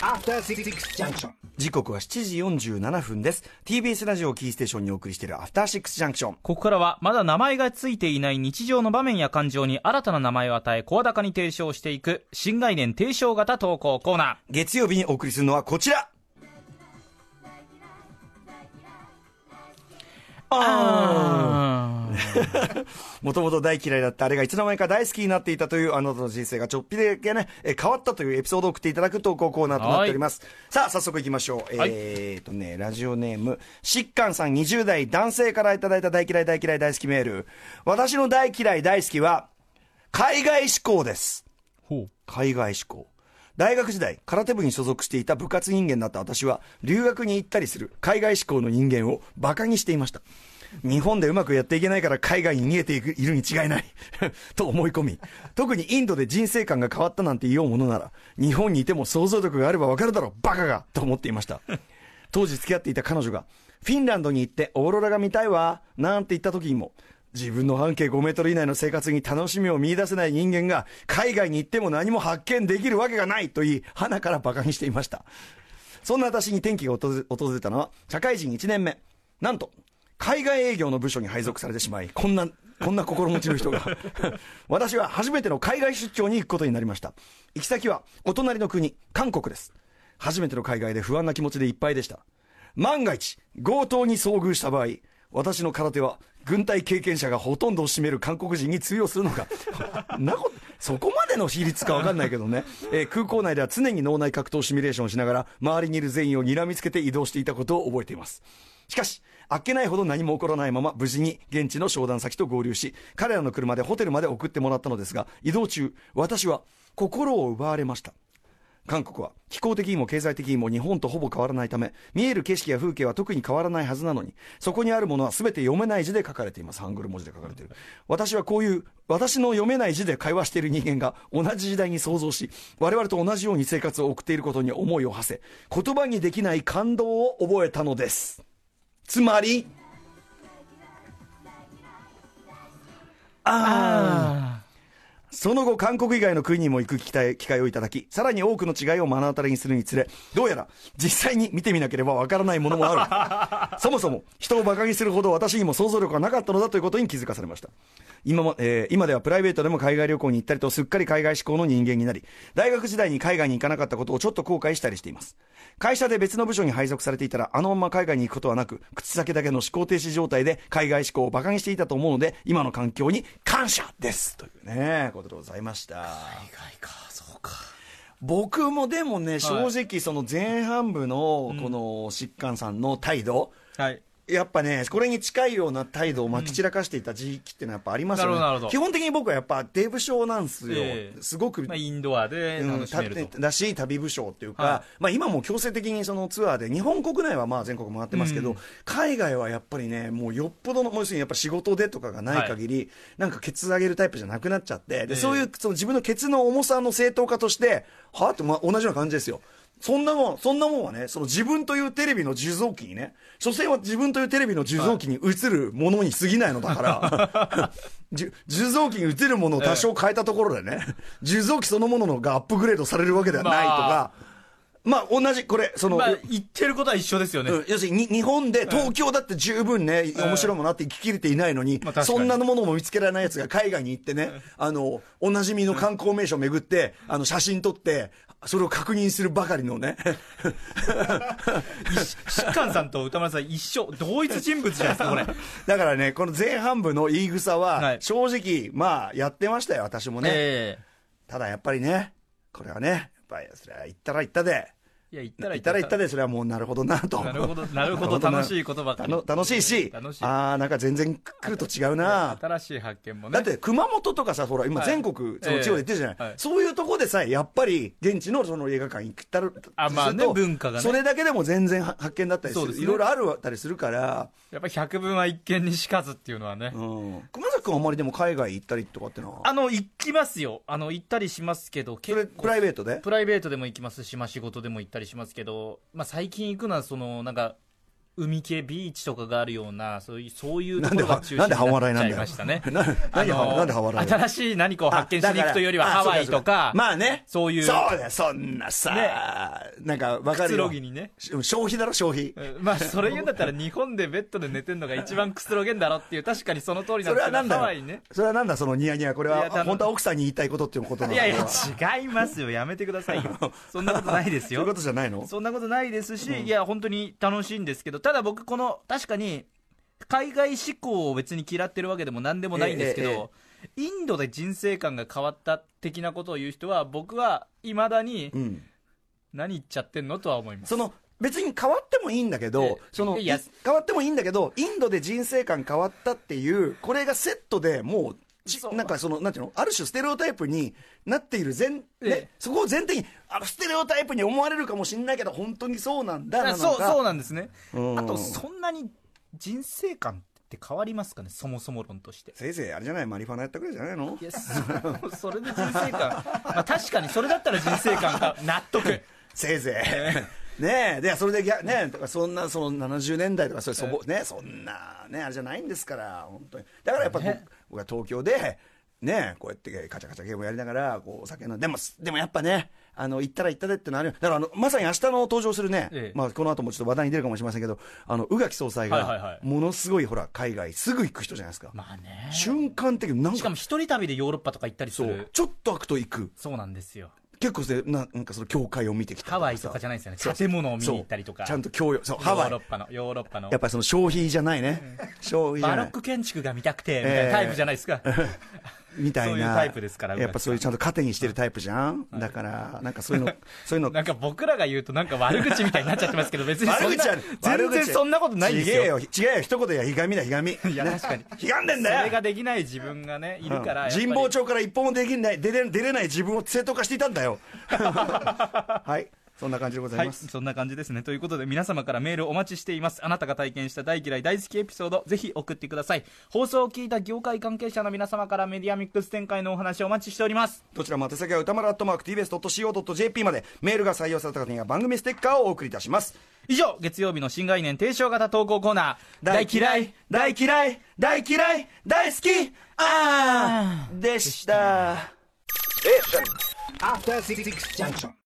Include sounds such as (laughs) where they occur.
After Six Junction. 時刻は7時47分です。TBS ラジオをキーステーションにお送りしているアフターシックスジャンクションここからはまだ名前がついていない日常の場面や感情に新たな名前を与え声高に提唱していく新概念提唱型投稿コーナ月曜日にお送りするのはこちら。ーもともと大嫌いだったあれがいつの間にか大好きになっていたというあなたの人生がちょっぴりだけね、えー変わったというエピソードを送っていただく投稿コーナーとなっております。さあ、早速行きましょう。はいえーとね、ラジオネーム、しっかんさん20代男性からいただいた大嫌い大嫌い大好きメール。私の大嫌い大好きは、海外志向です。ほう海外志向。大学時代、空手部に所属していた部活人間だった私は、留学に行ったりする海外志向の人間を馬鹿にしていました。日本でうまくやっていけないから海外に逃げていくいるに違いない。(laughs) と思い込み、特にインドで人生観が変わったなんて言おうものなら、日本にいても想像力があればわかるだろう、バカがと思っていました。当時付き合っていた彼女が、フィンランドに行ってオーロラが見たいわ、なんて言った時にも、自分の半径5メートル以内の生活に楽しみを見出せない人間が、海外に行っても何も発見できるわけがないと言い、鼻から馬鹿にしていました。そんな私に転機が訪れたのは、社会人1年目。なんと、海外営業の部署に配属されてしまい、こんな、こんな心持ちの人が。(laughs) 私は初めての海外出張に行くことになりました。行き先は、お隣の国、韓国です。初めての海外で不安な気持ちでいっぱいでした。万が一、強盗に遭遇した場合、私の空手は、軍隊経験者がほとんどを占める韓国人に通用するのか。(laughs) なこそこまでの比率か分かんないけどね、えー空港内では常に脳内格闘シミュレーションをしながら、周りにいる全員を睨みつけて移動していたことを覚えています。しかし、あっけないほど何も起こらないまま、無事に現地の商談先と合流し、彼らの車でホテルまで送ってもらったのですが、移動中、私は心を奪われました。韓国は気候的にも経済的にも日本とほぼ変わらないため、見える景色や風景は特に変わらないはずなのに、そこにあるものは全て読めない字で書かれています。ハングル文字で書かれている。私はこういう、私の読めない字で会話している人間が同じ時代に想像し、我々と同じように生活を送っていることに思いを馳せ、言葉にできない感動を覚えたのです。つまり、ああその後、韓国以外の国にも行く機会機会をいただき、さらに多くの違いを目の当たりにするにつれ、どうやら実際に見てみなければわからないものもある。(laughs) そもそも人を馬鹿にするほど私にも想像力がなかったのだということに気づかされました。今も、えー今ではプライベートでも海外旅行に行ったりとすっかり海外志向の人間になり、大学時代に海外に行かなかったことをちょっと後悔したりしています。会社で別の部署に配属されていたら、あのまま海外に行くことはなく、口先だけの思考停止状態で海外志向を馬鹿にしていたと思うので、今の環境に感謝ですというね、ことでございました。海外か。そうか。僕もでもね、正直、その前半部のこの疾患さんの態度、はいやっぱね、これに近いような態度をまき散らかしていた時期っていうのはやっぱありますよね。基本的に僕はやっぱデブ症なんですよ。ええ。すごくまあ、インドアでうん楽しめると、ただし旅部賞っていうか、はまあ、今も強制的にそのツアーで日本国内はまあ全国回ってますけど、うん。海外はやっぱりねもうよっぽどの要するにやっぱ仕事でとかがない限り、なんかケツ上げるタイプじゃなくなっちゃってで、ええ。そういうその自分のケツの重さの正当化としてはあって、まあ、同じような感じですよ。そんなもん、そんなもんはね、その自分というテレビの受像機にね、所詮は自分というテレビの受像機に映るものに過ぎないのだから、(laughs) 受像機に映るものを多少変えたところでね、受像機そのもののがアップグレードされるわけではないとか、まあ、同じ、これ、その、まあ言ってることは一緒ですよね、うん要するにに日本で東京だって十分ね、面白いものあって生ききれていないのに、そんなものも見つけられないやつが海外に行ってね、あのおなじみの観光名所を巡って、あの写真撮ってそれを確認するばかりのね。(laughs) 疾患さんと歌丸さん一緒同一人物じゃないですかこれ。(laughs) だからねこの前半部の言い草ははい。正直、まあやってましたよ私もね、えただやっぱりねこれはねやっぱりそれは言ったら言ったで。えいや言ったら言った。ら言ったでそれはもうなるほどなと。なるほどなるほど楽しいことばか。り楽しいし。ああなんか全然来ると違うな。新しい発見もね。だって熊本とかさ、ほら、今、はい。全国、その地方で言ってるじゃない、そういうとこでさえ、やっぱり現地のその映画館に行ったら、あまあね文化がね。それだけでも全然は発見だったりする、いろいろあるたりするから、やっぱり百聞は一見にしかずっていうのはね、うん、熊崎君はあんまりでも海外行ったりとかってのは、あの行きますよ。あの行ったりしますけど結構プライベートで？プライベートでも行きますし、まあ、仕事でも行ったりたりしますけど、まあ、最近行くのはそのなんか海系ビーチとかがあるようなそういうそういうところが中心になっちゃいましたね。なんで半笑い新しい何かを発見しに行くというよりはあハワイとかまあね。そういうそうだよ、そんなさ、ね。なんかわかるくつろよ。ぎにね。し消費だろ、消費。うんまあそれ言うんだったら日本でベッドで寝てんのが一番くつろげんだろっていう確かにその通りなんですけどそれはなんだよ。ハワイね。それはなんだ、そのニヤニヤ。これは。本当は奥さんに言いたいことっていうことなのいやいや違いますよ。やめてくださいよ。(laughs) そんなことないですよ。そういうことじゃないの？そんなことないですし、いや、本当に楽しいんですけど、ただ僕、この、確かに、海外志向を別に嫌ってるわけでもなんでもないんですけど、インドで人生観が変わった的なことを言う人は、僕はいまだにう、ん。何言っちゃってんのとは思います。その、別に変わってもいいんだけど、ええその、変わってもいいんだけど、インドで人生観変わったっていう、これがセットでもうなんかその、なんていうのある種ステレオタイプになっている前、ね、ええそこを前提に、あの、ステレオタイプに思われるかもしれないけど、本当にそうなんだなのかそう、そうなんですね。うんあと、そんなに人生観って変わりますかね、そもそも論として。せいぜいあれじゃないマリファナやったくらいじゃないの？いや、そ (laughs) それで人生観、まあ確かにそれだったら人生観が納得。(laughs) せいぜい。ねえ、で、それでねそんな、その70年代とか、それ、そぼ、ね、そんな、ね、あれじゃないんですから、本当に。だからやっぱ、ね僕は東京で、ねえ、こうやってカチャカチャゲームやりながら、こう、お酒飲んで、でも、でもやっぱね、あの、行ったら行ったでってのあるよだから、あの、まさに明日の登場するね、ええまあ、この後もちょっと話題に出るかもしれませんけど、あの、宇垣総裁がものすごい、ほら、海外、すぐ行く人じゃないですか。まあね。瞬間的に、なんかしかも、一人旅でヨーロッパとか行ったりすそうる、。ちょっと開くと行く。そうなんですよ。結構でな、なんかその教会を見てきたハワイとさかじゃないですよね。建物を見に行ったりとか。ちゃんと教養、そう、ハワイヨーロ。ッパの、ヨーロッパのやっ。ぱりその消費じゃないね。消費じゃない。バロック建築が見たくて、みたいなタイプじゃないですか。(laughs) みたいな。タイプですからやっぱそういうちゃんと糧にしてるタイプじゃん。だから、なんかそういうの、(laughs) そういうの。なんか僕らが言うとなんか悪口みたいになっちゃってますけど、別にそんな悪口は全然そんなことないんですよ。違えよ、違えよ、一言や、ひがみだ、ひがみ。いや、確かに。ひがんでんそだよれができない自分がね、いるから。神保町から一歩もできない、出れ出れない自分を正当化していたんだよ。(laughs) はい。そんな感じでござはいい、ます。そんな感じですね。ということで、皆様からメールお待ちしています。あなたが体験した大嫌い大好きエピソード、ぜひ送ってください。放送を聞いた業界関係者の皆様からメディアミックス展開のお話をお待ちしております。どちらも宛先は歌丸アットマーク TBS.CO.JP までメールが採用された方には番組ステッカーをお送りいたします。以上、月曜日の新概念提唱型投稿コーナー、大嫌い、大嫌い、大嫌い、大好き、あーでした。After Six Junction.